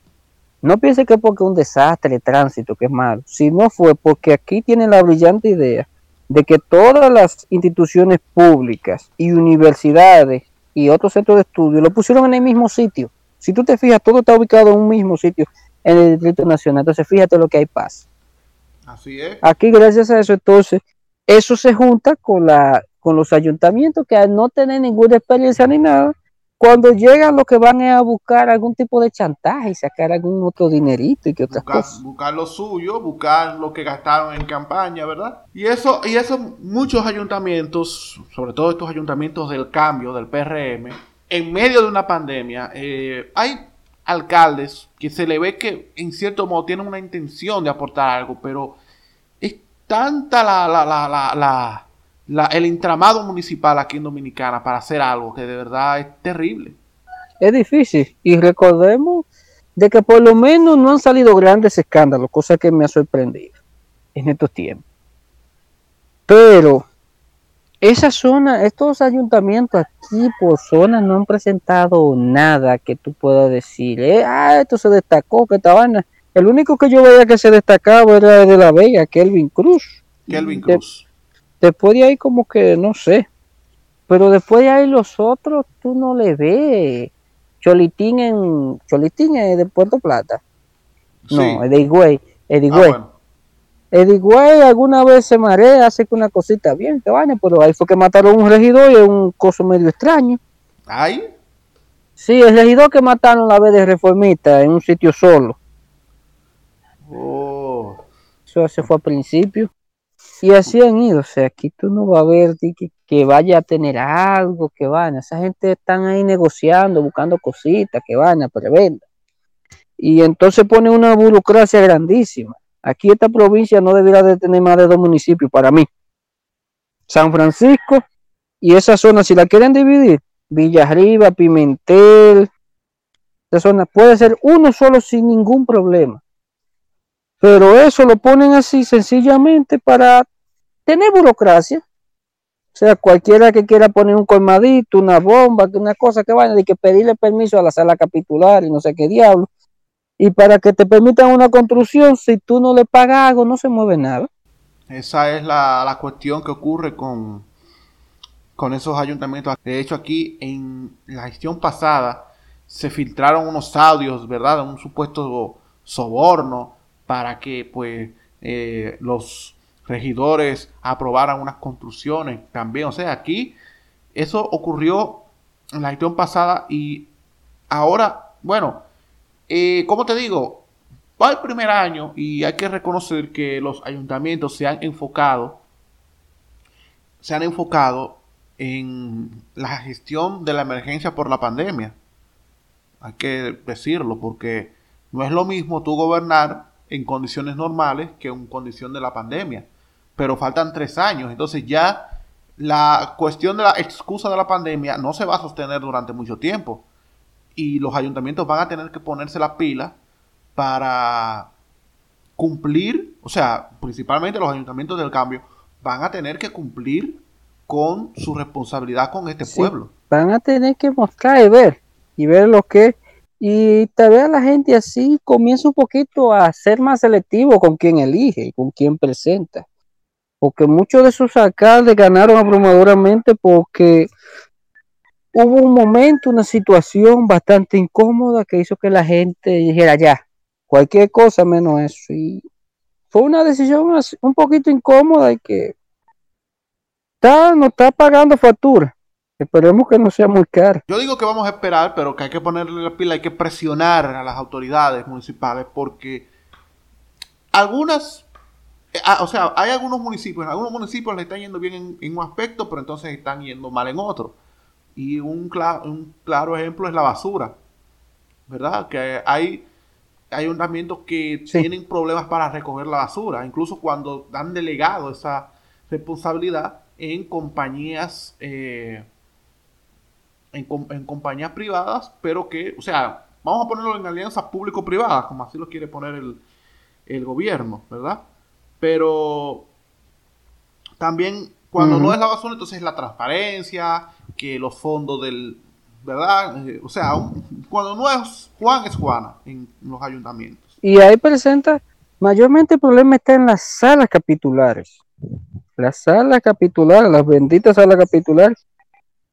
Speaker 2: No piense que es porque es un desastre de tránsito, que es malo. Si no fue porque aquí tienen la brillante idea de que todas las instituciones públicas y universidades y otros centros de estudio lo pusieron en el mismo sitio. Si tú te fijas, todo está ubicado en un mismo sitio en el Distrito Nacional. Entonces, fíjate lo que hay paz.
Speaker 1: Así es.
Speaker 2: Aquí, gracias a eso, entonces, eso se junta con, la, con los ayuntamientos que al no tener ninguna experiencia ni nada, cuando llegan lo que van es a buscar algún tipo de chantaje y sacar algún otro dinerito y que otras
Speaker 1: buscar,
Speaker 2: cosas.
Speaker 1: buscar lo suyo, buscar lo que gastaron en campaña, ¿verdad? Y eso, y eso muchos ayuntamientos, sobre todo estos ayuntamientos del cambio, del PRM, en medio de una pandemia, eh, hay alcaldes que se le ve que en cierto modo tienen una intención de aportar algo, pero tanta la, la, la, la, la- el entramado municipal aquí en Dominicana para hacer algo que de verdad es terrible.
Speaker 2: Es difícil. Y recordemos de que por lo menos no han salido grandes escándalos, cosa que me ha sorprendido en estos tiempos. Pero esa zona, estos ayuntamientos aquí por zona no han presentado nada que tú puedas decir, eh, ah, esto se destacó, que esta vaina. El único que yo veía que se destacaba era el de la Vega, Kelvin Cruz.
Speaker 1: Kelvin
Speaker 2: De-
Speaker 1: Cruz.
Speaker 2: después de ahí como que no sé. Pero después de ahí los otros tú no le ves. Cholitín en Cholitín es de Puerto Plata. No, es de Higüey. Es de
Speaker 1: Ah, bueno.
Speaker 2: Alguna vez se marea, hace que una cosita bien, que vaina, pero ahí fue que mataron un regidor y es un coso medio extraño.
Speaker 1: Ay,
Speaker 2: Sí, el regidor que mataron la vez de reformista en un sitio solo.
Speaker 1: Oh.
Speaker 2: Eso se fue al principio. Y así han ido. O sea, aquí tú no vas a ver que, vaya a tener algo, que van. Esa gente están ahí negociando, buscando cositas, que van a preventa. Y entonces pone una burocracia grandísima. Aquí esta provincia no debería de tener más de dos municipios para mí. San Francisco y esa zona, si la quieren dividir, Villa Arriba, Pimentel, puede ser uno solo sin ningún problema. Pero eso lo ponen así sencillamente para tener burocracia. O sea, cualquiera que quiera poner un colmadito, una bomba, una cosa que vaya, de que pedirle permiso a la sala capitular y no sé qué diablo. Y para que te permitan una construcción, si tú no le pagas algo, no se mueve nada.
Speaker 1: Esa es la, la cuestión que ocurre con, con esos ayuntamientos. De hecho, aquí en la gestión pasada se filtraron unos audios, ¿verdad? Un supuesto soborno para que pues eh, los regidores aprobaran unas construcciones también. O sea, aquí eso ocurrió en la gestión pasada y ahora, bueno, eh, como te digo, va el primer año y hay que reconocer que los ayuntamientos se han enfocado, se han enfocado en la gestión de la emergencia por la pandemia. Hay que decirlo porque no es lo mismo tú gobernar en condiciones normales que en condición de la pandemia. Pero faltan tres años, entonces ya la cuestión de la excusa de la pandemia no se va a sostener durante mucho tiempo. Y los ayuntamientos van a tener que ponerse la pila para cumplir, o sea, principalmente los ayuntamientos del cambio, van a tener que cumplir con su responsabilidad con este pueblo.
Speaker 2: Van a tener que mostrar y ver, y ver lo que y tal vez la gente así comienza un poquito a ser más selectivo con quien elige y con quien presenta. Porque muchos de sus alcaldes ganaron abrumadoramente porque hubo un momento, una situación bastante incómoda que hizo que la gente dijera ya, cualquier cosa menos eso. Y fue una decisión un poquito incómoda y que está, no está pagando factura. Esperemos que no sea muy caro.
Speaker 1: Yo digo que vamos a esperar, pero que hay que ponerle la pila, hay que presionar a las autoridades municipales porque algunas, eh, ah, o sea, hay algunos municipios, en algunos municipios le están yendo bien en, un aspecto, pero entonces están yendo mal en otro. Y un, un claro ejemplo es la basura, ¿verdad? Que hay ayuntamientos que tienen problemas para recoger la basura, incluso cuando han delegado esa responsabilidad en compañías eh, en, compañías privadas, pero que, o sea, vamos a ponerlo en alianzas público-privadas, como así lo quiere poner el, gobierno, ¿verdad? Pero también cuando no es la basura, entonces es la transparencia, que los fondos del, ¿verdad? Eh, o sea, cuando no es Juan, es Juana en los ayuntamientos.
Speaker 2: Y ahí presenta, mayormente el problema está en las salas capitulares. Las salas capitulares, las benditas salas capitulares,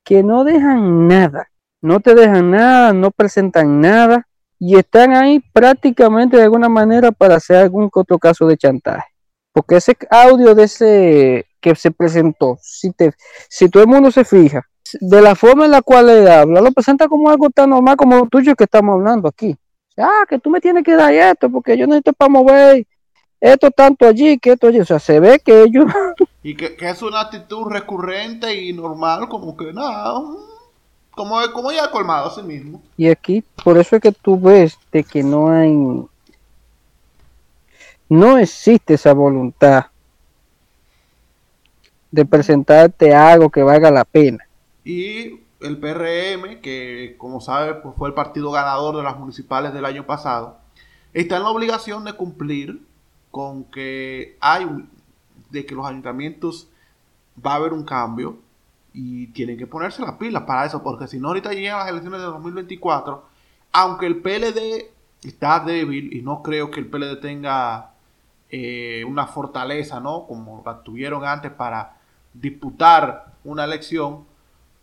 Speaker 2: que no dejan nada, no te dejan nada, no presentan nada y están ahí prácticamente de alguna manera para hacer algún otro caso de chantaje. Porque ese audio de ese que se presentó, si, te, si todo el mundo se fija, de la forma en la cual le habla, lo presenta como algo tan normal como lo tuyo que estamos hablando aquí. Ah, que tú me tienes que dar esto porque yo necesito para mover esto tanto allí, que esto allí. O sea, se ve que ellos
Speaker 1: Y que, es una actitud recurrente y normal, como que nada, como, como ya colmado a sí mismo.
Speaker 2: Y aquí, por eso es que tú ves de que no hay, no existe esa voluntad de presentarte algo que valga la pena.
Speaker 1: Y el PRM, que como sabe pues fue el partido ganador de las municipales del año pasado, está en la obligación de cumplir con que hay un, de que los ayuntamientos va a haber un cambio y tienen que ponerse las pilas para eso, porque si no ahorita llegan las elecciones de 2024, aunque el PLD está débil y no creo que el PLD tenga eh, una fortaleza, ¿no? Como la tuvieron antes para disputar una elección,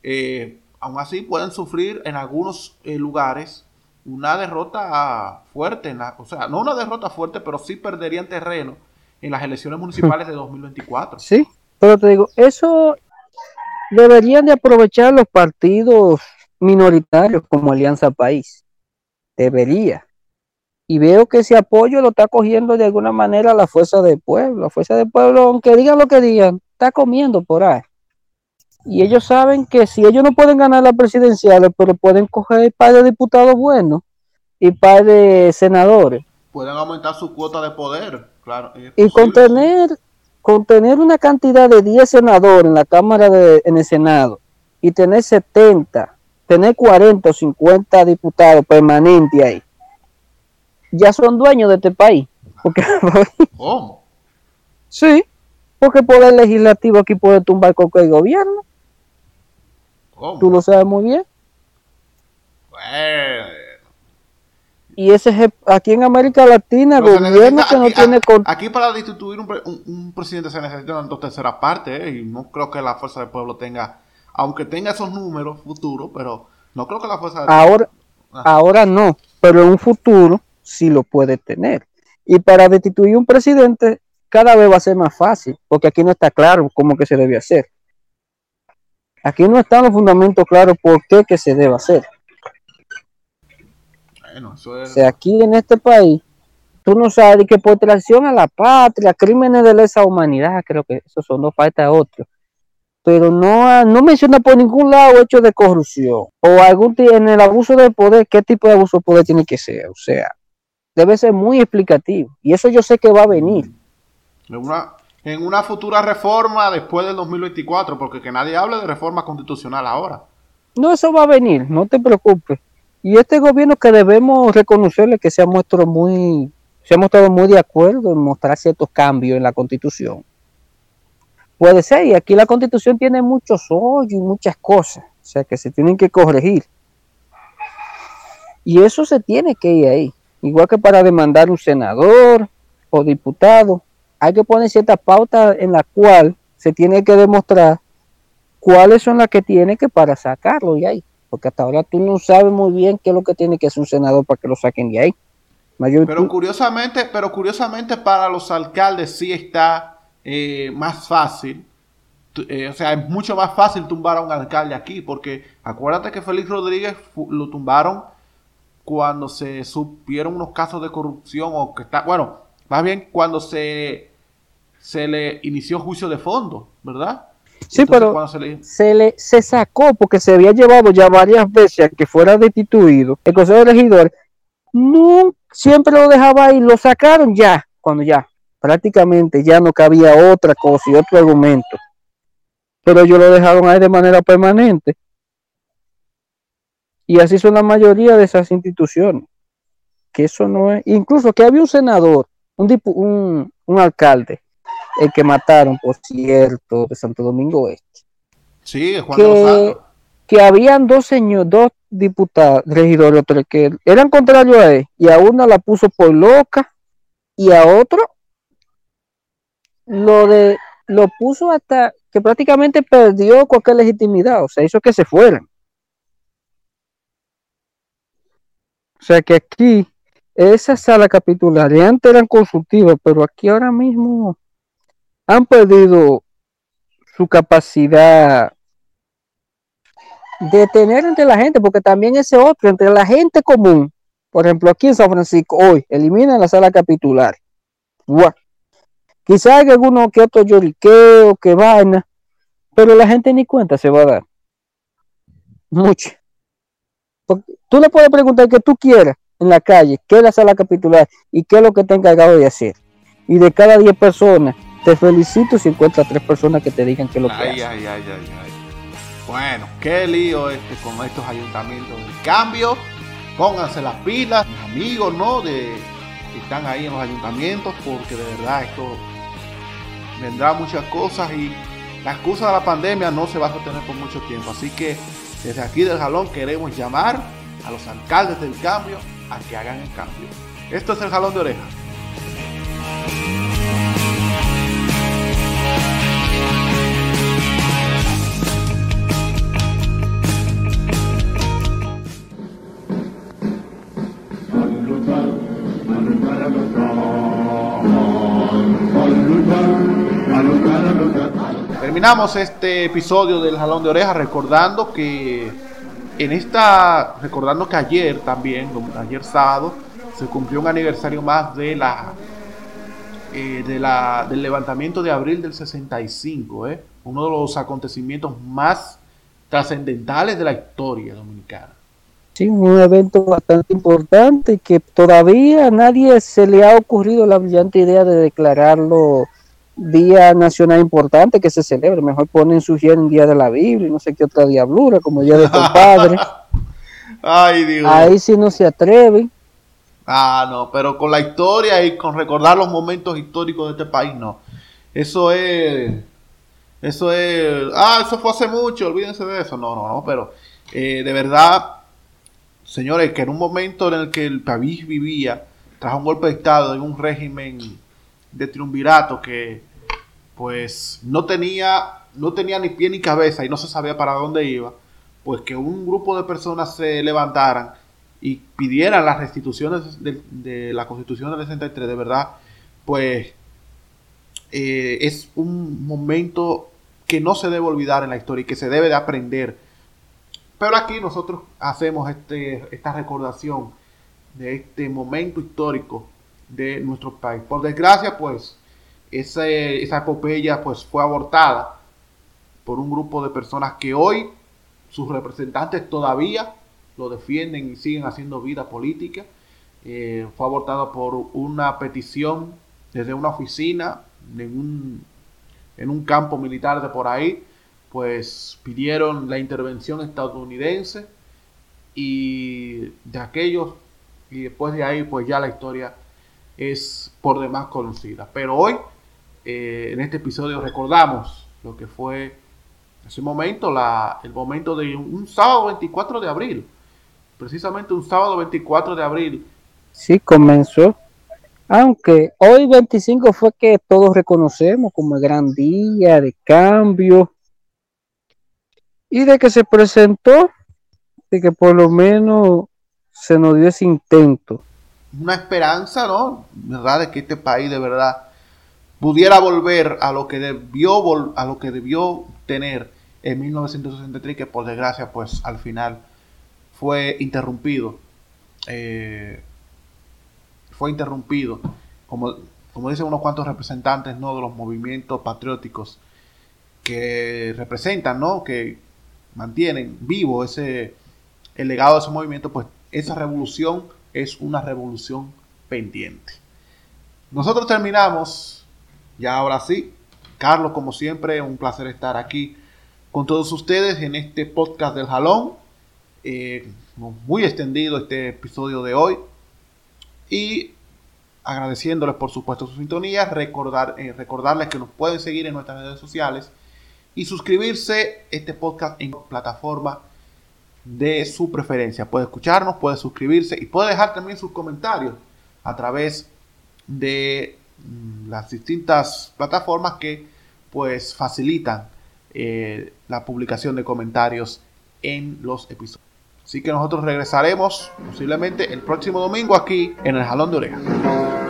Speaker 1: eh, aún así pueden sufrir en algunos eh, lugares una derrota fuerte, o sea, no una derrota fuerte, pero sí perderían terreno en las elecciones municipales de 2024.
Speaker 2: Sí, pero te digo, eso deberían de aprovechar los partidos minoritarios como Alianza País. Debería. Y veo que ese apoyo lo está cogiendo de alguna manera la fuerza del pueblo. La fuerza del pueblo, aunque digan lo que digan, está comiendo por ahí. Y ellos saben que si ellos no pueden ganar las presidenciales, pero pueden coger par de diputados buenos y par de senadores.
Speaker 1: Pueden aumentar su cuota de poder
Speaker 2: y contener, contener una cantidad de 10 senadores en la Cámara de, en el Senado y tener 70 tener 40 o 50 diputados permanentes ahí, ya son dueños de este país. Porque, <laughs>
Speaker 1: ¿Cómo?
Speaker 2: sí, porque el poder legislativo aquí puede tumbar cualquier gobierno.
Speaker 1: ¿Cómo?
Speaker 2: Tú lo sabes muy bien.
Speaker 1: Bueno.
Speaker 2: Y ese es el- aquí en América Latina,
Speaker 1: se
Speaker 2: gobierno que no
Speaker 1: aquí,
Speaker 2: tiene
Speaker 1: a-
Speaker 2: con-
Speaker 1: aquí para destituir un, pre- un- un presidente se necesitan dos terceras partes ¿eh? y no creo que la fuerza del pueblo tenga, aunque tenga esos números futuros, pero no creo que la fuerza del
Speaker 2: ahora,
Speaker 1: Ah.
Speaker 2: ahora no, pero en un futuro sí lo puede tener. Y para destituir un presidente cada vez va a ser más fácil, porque aquí no está claro cómo que se debe hacer. Aquí no están los fundamentos claros por qué que se debe hacer.
Speaker 1: Bueno, eso
Speaker 2: O sea, aquí en este país, tú no sabes que por traición a la patria, crímenes de lesa humanidad, creo que esos son dos falta otros. Pero no, no menciona por ningún lado hechos de corrupción o algún en el abuso de poder, qué tipo de abuso de poder tiene que ser. O sea, debe ser muy explicativo. Y eso yo sé que va a venir.
Speaker 1: en una, en una futura reforma después del 2024, porque que nadie hable de reforma constitucional ahora.
Speaker 2: No, eso va a venir, no te preocupes. Y este gobierno que debemos reconocerle que se ha mostrado muy, se ha mostrado muy de acuerdo en mostrar ciertos cambios en la constitución. Puede ser, y aquí la constitución tiene muchos hoyos y muchas cosas, o sea que se tienen que corregir. Y eso se tiene que ir ahí. Igual que para demandar un senador o diputado, hay que poner cierta pauta en la cual se tiene que demostrar cuáles son las que tiene que para sacarlo de ahí. Porque hasta ahora tú no sabes muy bien qué es lo que tiene que hacer un senador para que lo saquen de ahí. Mayor,
Speaker 1: Pero
Speaker 2: tú-
Speaker 1: curiosamente, pero curiosamente para los alcaldes sí está eh, más fácil. Eh, o sea, es mucho más fácil tumbar a un alcalde aquí, porque acuérdate que Félix Rodríguez lo tumbaron cuando se supieron unos casos de corrupción o que está, bueno, más bien cuando se se le inició juicio de fondo, ¿verdad?
Speaker 2: Sí, pero-
Speaker 1: se le-
Speaker 2: se le se sacó porque se había llevado ya varias veces a que fuera destituido el Consejo de Regidores. No, siempre lo dejaba ahí, lo sacaron ya, cuando ya prácticamente ya no cabía otra cosa y otro argumento. Pero ellos lo dejaron ahí de manera permanente. Y así son la mayoría de esas instituciones. Que eso no es. Incluso que había un senador, un, dipu- un, un alcalde, el que mataron, por cierto, de Santo Domingo Este
Speaker 1: Sí, Juan
Speaker 2: que,
Speaker 1: Santos.
Speaker 2: que habían dos señores, dos diputados, regidores, otros que eran contrarios a él, y a una la puso por loca, y a otro lo de lo puso hasta que prácticamente perdió cualquier legitimidad, o sea, hizo que se fueran. O sea que aquí, esa sala capitular, y antes eran consultivas, pero aquí ahora mismo han perdido su capacidad de tener entre la gente, porque también ese otro, entre la gente común, por ejemplo, aquí en San Francisco, hoy, eliminan la sala capitular. Guau. Quizás hay alguno que otro lloriqueo, que vaina, pero la gente ni cuenta se va a dar. Mucho. Tú le puedes preguntar que tú quieras en la calle, qué es la sala capitular y qué es lo que está encargado de hacer. Y de cada 10 personas, te felicito si encuentras tres personas que te digan qué es lo que
Speaker 1: Ay, ay, ay, ay, ay. Bueno, qué lío este con estos ayuntamientos del cambio. Pónganse las pilas, mis amigos, ¿no? De que están ahí en los ayuntamientos, porque de verdad esto vendrá muchas cosas y la excusa de la pandemia no se va a sostener por mucho tiempo. Así que desde aquí del jalón queremos llamar a los alcaldes del cambio a que hagan el cambio. Esto es el jalón de oreja. Terminamos este episodio del Jalón de Orejas recordando que en esta, recordando que ayer también, ayer sábado, se cumplió un aniversario más de la, eh, de la del levantamiento de abril del 65, ¿eh? uno de los acontecimientos más trascendentales de la historia dominicana.
Speaker 2: Sí, un evento bastante importante que todavía nadie se le ha ocurrido la brillante idea de declararlo día nacional importante que se celebre. Mejor ponen sugieren día de la Biblia y no sé qué otra diablura, como día de compadre. <laughs>
Speaker 1: Ay, Dios.
Speaker 2: Ahí sí no se atreven.
Speaker 1: Ah, no, pero con la historia y con recordar los momentos históricos de este país, no. Eso es. Eso es. Ah, eso fue hace mucho, olvídense de eso. No, no, no, pero eh, de verdad, señores, que en un momento en el que el país vivía tras un golpe de Estado en un régimen de triunvirato que, pues, no tenía, no tenía ni pie ni cabeza y no se sabía para dónde iba, pues que un grupo de personas se levantaran y pidieran las restituciones de, la Constitución del 63, de verdad, pues eh, es un momento que no se debe olvidar en la historia y que se debe de aprender. Pero aquí nosotros hacemos este, esta recordación de este momento histórico de nuestro país. Por desgracia, pues, esa, epopeya pues, fue abortada por un grupo de personas que hoy sus representantes todavía lo defienden y siguen haciendo vida política. Eh, fue abortado por una petición desde una oficina en un, en un campo militar de por ahí, pues pidieron la intervención estadounidense y de aquellos, y después de ahí pues ya la historia es por demás conocida. Pero hoy, eh, en este episodio, recordamos lo que fue ese momento, el momento de un sábado 24 de abril, precisamente un sábado 24 de abril.
Speaker 2: Sí, comenzó. Aunque hoy 25 fue que todos reconocemos como el gran día de cambio y de que se presentó, de que por lo menos se nos dio ese intento.
Speaker 1: Una esperanza, ¿no? ¿Verdad? De que este país de verdad pudiera volver a lo que debió, a lo que debió tener en 1963, que por desgracia, pues al final fue interrumpido. Eh, fue interrumpido, como, como dicen unos cuantos representantes ¿no? de los movimientos patrióticos que representan, ¿no? que mantienen vivo ese, el legado de ese movimiento, pues esa revolución es una revolución pendiente. Nosotros terminamos, ya ahora sí, Carlos, como siempre, un placer estar aquí con todos ustedes en este podcast del Jalón. Eh, muy extendido este episodio de hoy. Y agradeciéndoles por supuesto su sintonía, recordar, eh, recordarles que nos pueden seguir en nuestras redes sociales y suscribirse este podcast en plataforma de su preferencia. Puede escucharnos, puede suscribirse y puede dejar también sus comentarios a través de mm, las distintas plataformas que pues facilitan eh, la publicación de comentarios en los episodios. Así que nosotros regresaremos posiblemente el próximo domingo aquí en el Jalón de Oreja.